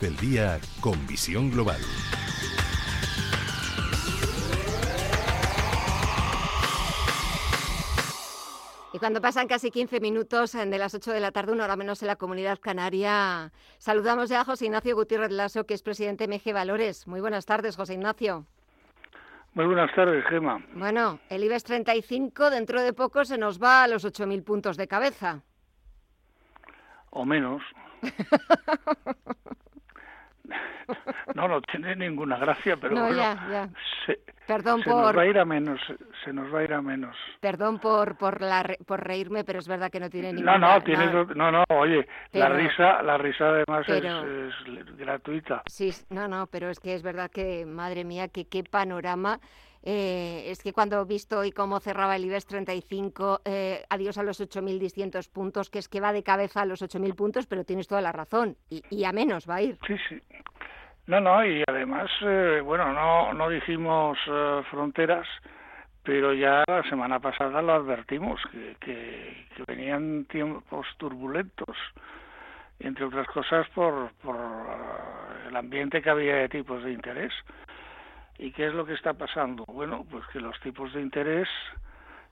del día con visión global. Y cuando pasan casi 15 minutos de las 8 de la tarde, una hora menos en la comunidad canaria, saludamos ya a José Ignacio Gutiérrez Lasso, que es presidente de MG Valores. Muy buenas tardes, José Ignacio. Muy buenas tardes, Gema. Bueno, el IBEX 35 dentro de poco se nos va a los 8.000 puntos de cabeza. O menos. No, no tiene ninguna gracia, pero bueno, Se, Perdón por... nos va a ir a menos, se nos va a ir a menos. Perdón por por, la, por reírme, pero es verdad que no tiene ninguna... No, no, tiene, no, no, oye, la risa, la risa además es, gratuita. Sí, no, no, pero es que es verdad que, madre mía, que qué panorama... Eh, es que cuando he visto hoy cómo cerraba el IBEX 35, eh, adiós a los 8.600 puntos, que es que va de cabeza a los 8.000 puntos, pero tienes toda la razón, y, y, a menos va a ir. Sí, sí. No, no, y además, eh, bueno, no, no dijimos eh, fronteras, pero ya la semana pasada lo advertimos, que, que, venían tiempos turbulentos, entre otras cosas por, por eh, el ambiente que había de tipos de interés. ¿Y qué es lo que está pasando? Bueno, pues que los tipos de interés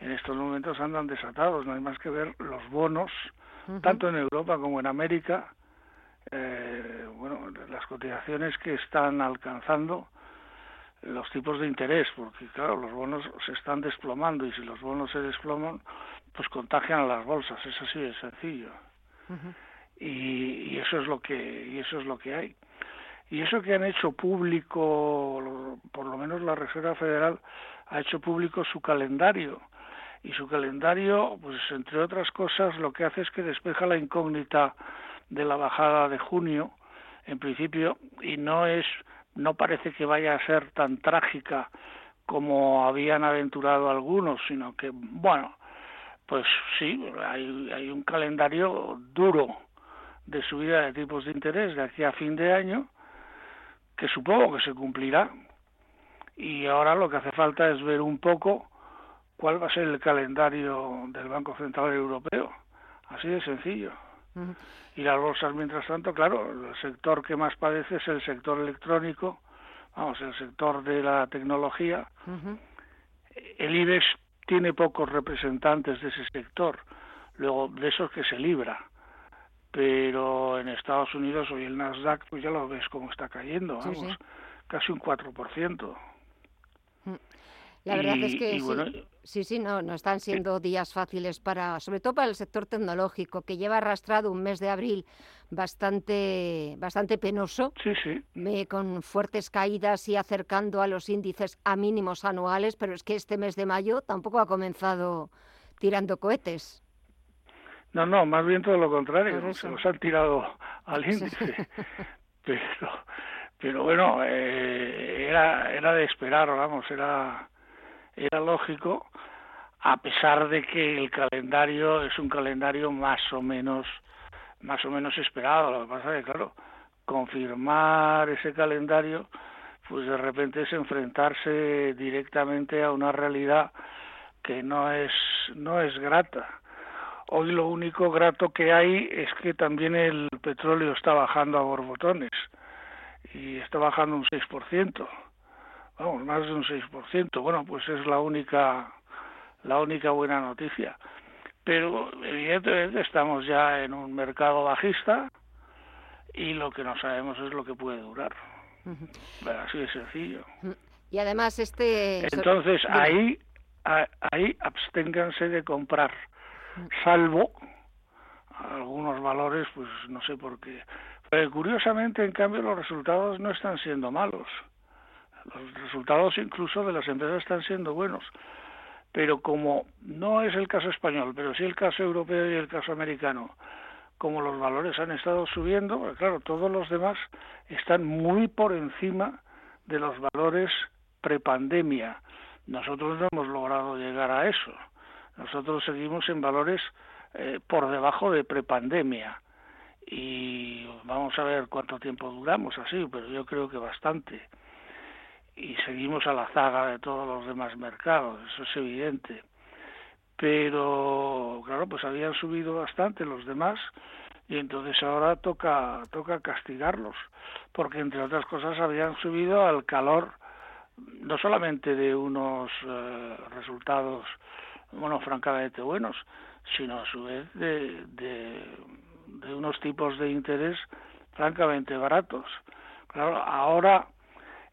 en estos momentos andan desatados, no hay más que ver los bonos, tanto en Europa como en América, eh, bueno, las cotizaciones que están alcanzando los tipos de interés, porque claro, los bonos se están desplomando y si los bonos se desploman, pues contagian a las bolsas, eso sí es sencillo. y, y, eso es lo que y eso es lo que hay. Y eso que han hecho público, por lo menos la Reserva Federal ha hecho público su calendario y su calendario, pues entre otras cosas, lo que hace es que despeja la incógnita de la bajada de junio, en principio, y no es, no parece que vaya a ser tan trágica como habían aventurado algunos, sino que, bueno, pues sí, hay, hay un calendario duro de subida de tipos de interés de aquí a fin de año, que supongo que se cumplirá, y ahora lo que hace falta es ver un poco cuál va a ser el calendario del Banco Central Europeo, así de sencillo. Y las bolsas, mientras tanto, claro, el sector que más padece es el sector electrónico, vamos, el sector de la tecnología. El IBEX tiene pocos representantes de ese sector, luego de esos que se libra. Pero en Estados Unidos hoy el Nasdaq, pues ya lo ves cómo está cayendo, vamos, casi un 4%. La verdad es que sí, sí, no, no están siendo días fáciles para, sobre todo para el sector tecnológico, que lleva arrastrado un mes de abril bastante, bastante penoso, sí, sí. con fuertes caídas y acercando a los índices a mínimos anuales, pero es que este mes de mayo tampoco ha comenzado tirando cohetes. No, no, más bien todo lo contrario, se los han tirado al índice. pero, pero bueno, eh, era, era de esperar, vamos, era era lógico, a pesar de que el calendario es un calendario más o menos más o menos esperado. Lo que pasa es que, claro, confirmar ese calendario, pues de repente es enfrentarse directamente a una realidad que no es no es grata. Hoy lo único grato que hay es que también el petróleo está bajando a borbotones y está bajando un 6% vamos, más de un 6%. Bueno, pues es la única, la única buena noticia. Pero evidentemente estamos ya en un mercado bajista y lo que no sabemos es lo que puede durar. así de sencillo. Y además este... Entonces ahí, ahí absténganse de comprar, salvo algunos valores, pues no sé por qué. Pero curiosamente, en cambio, los resultados no están siendo malos los resultados incluso de las empresas están siendo buenos. Pero como no es el caso español, pero sí el caso europeo y el caso americano, como los valores han estado subiendo, pues claro, todos los demás están muy por encima de los valores prepandemia. Nosotros no hemos logrado llegar a eso. Nosotros seguimos en valores eh, por debajo de prepandemia. Y vamos a ver cuánto tiempo duramos así, pero yo creo que bastante. Y seguimos a la zaga de todos los demás mercados, eso es evidente. Pero, claro, pues habían subido bastante los demás y entonces ahora toca, toca castigarlos, porque entre otras cosas habían subido al calor no solamente de unos eh, resultados, bueno, francamente buenos, sino a su vez de, de, unos tipos de interés francamente baratos. Claro, ahora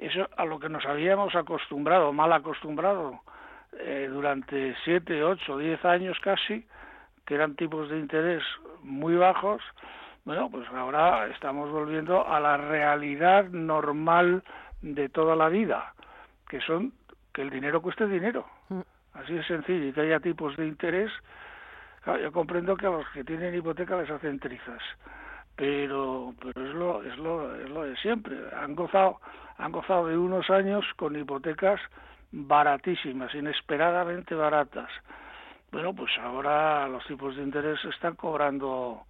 eso a lo que nos habíamos acostumbrado, mal acostumbrado, eh, durante siete, ocho, diez años casi, que eran tipos de interés muy bajos, bueno, pues ahora estamos volviendo a la realidad normal de toda la vida que son que el dinero cueste dinero. Mm. Así de sencillo, y que haya tipos de interés. yo comprendo que a los que tienen hipoteca les hacen trizas, pero pero es lo es lo es lo de siempre. Han gozado han gozado de unos años con hipotecas baratísimas, inesperadamente baratas. Bueno, pues ahora los tipos de interés están cobrando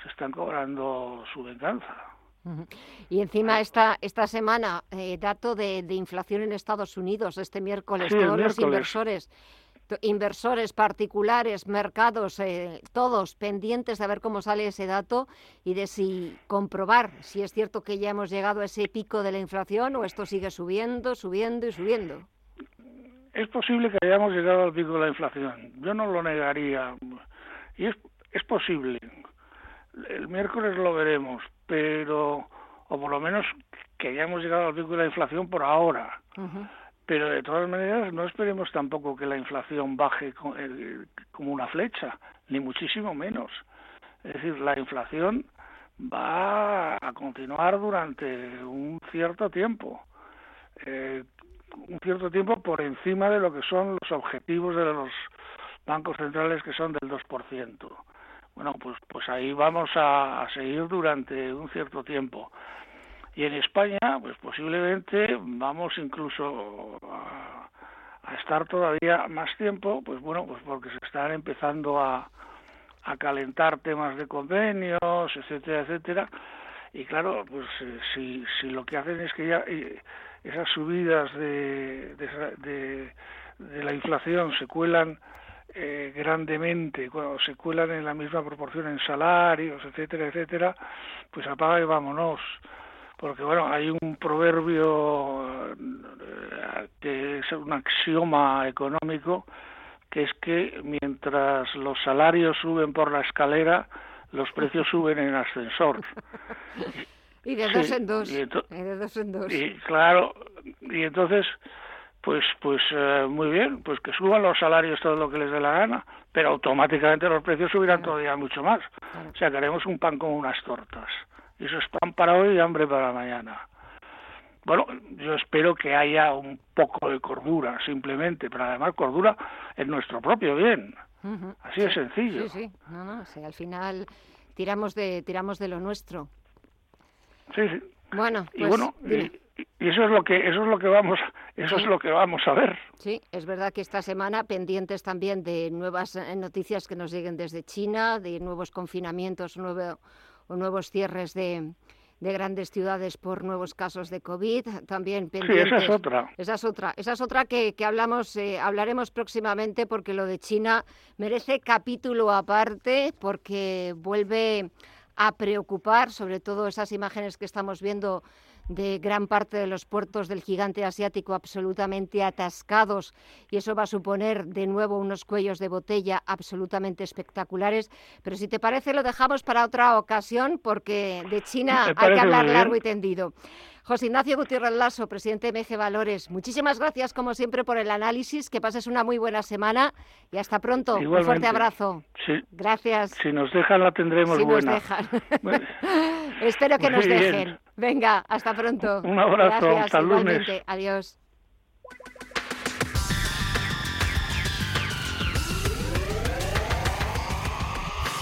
se están cobrando su venganza. Y encima esta, esta semana, eh, dato de, inflación en Estados Unidos, este miércoles, todos los inversores, inversores particulares, mercados, eh, todos pendientes de ver cómo sale ese dato y de si comprobar si es cierto que ya hemos llegado a ese pico de la inflación o esto sigue subiendo, subiendo y subiendo. Es posible que hayamos llegado al pico de la inflación. Yo no lo negaría. Y es, es posible. El miércoles lo veremos, pero o por lo menos que hayamos llegado al pico de la inflación por ahora. Pero de todas maneras no esperemos tampoco que la inflación baje eh, como una flecha, ni muchísimo menos. Es decir, la inflación va a continuar durante un cierto tiempo, eh, un cierto tiempo por encima de lo que son los objetivos de los bancos centrales que son del 2% bueno, pues, pues ahí vamos a, seguir durante un cierto tiempo. Y en España, pues posiblemente vamos incluso a, estar todavía más tiempo, pues bueno, pues porque se están empezando a, a calentar temas de convenios, etcétera, etcétera. Y claro, pues eh, si, si lo que hacen es que ya eh, esas subidas de, de, de la inflación se cuelan eh, grandemente cuando se cuelan en la misma proporción en salarios, etcétera, etcétera, pues apaga y vámonos. Porque bueno, hay un proverbio eh, que es un axioma económico que es que mientras los salarios suben por la escalera, los precios suben en ascensor. y de dos en dos. y de dos en dos. Y claro, y entonces pues pues eh, muy bien, pues que suban los salarios todo lo que les dé la gana, pero automáticamente los precios subirán todavía mucho más. O sea, que haremos un pan con unas tortas. Eso es pan para hoy y hambre para mañana. Bueno, yo espero que haya un poco de cordura, simplemente, pero además cordura en nuestro propio bien. Así de sencillo. Sí, sí, no, no, sí, al final tiramos de tiramos de lo nuestro. Sí, sí. Bueno, pues, y bueno, y eso es lo que eso es lo que vamos eso es lo que vamos a ver sí es verdad que esta semana pendientes también de nuevas eh, noticias que nos lleguen desde China de nuevos confinamientos nuevo, o nuevos cierres de, de grandes ciudades por nuevos casos de covid también pendientes sí, esa es otra. Esa es otra. Esa es otra que, que hablamos eh, hablaremos próximamente porque lo de China merece capítulo aparte porque vuelve a preocupar sobre todo esas imágenes que estamos viendo de gran parte de los puertos del gigante asiático absolutamente atascados y eso va a suponer de nuevo unos cuellos de botella absolutamente espectaculares. Pero si te parece lo dejamos para otra ocasión porque de China hay que hablar largo y tendido. José Ignacio Gutiérrez Lasso, presidente de MG Valores, muchísimas gracias como siempre por el análisis, que pases una muy buena semana y hasta pronto. Un fuerte abrazo. Gracias. Si nos dejan la tendremos si buena. Nos dejan. Espero que nos dejen. Venga, hasta pronto. Un abrazo, hasta lunes. Adiós.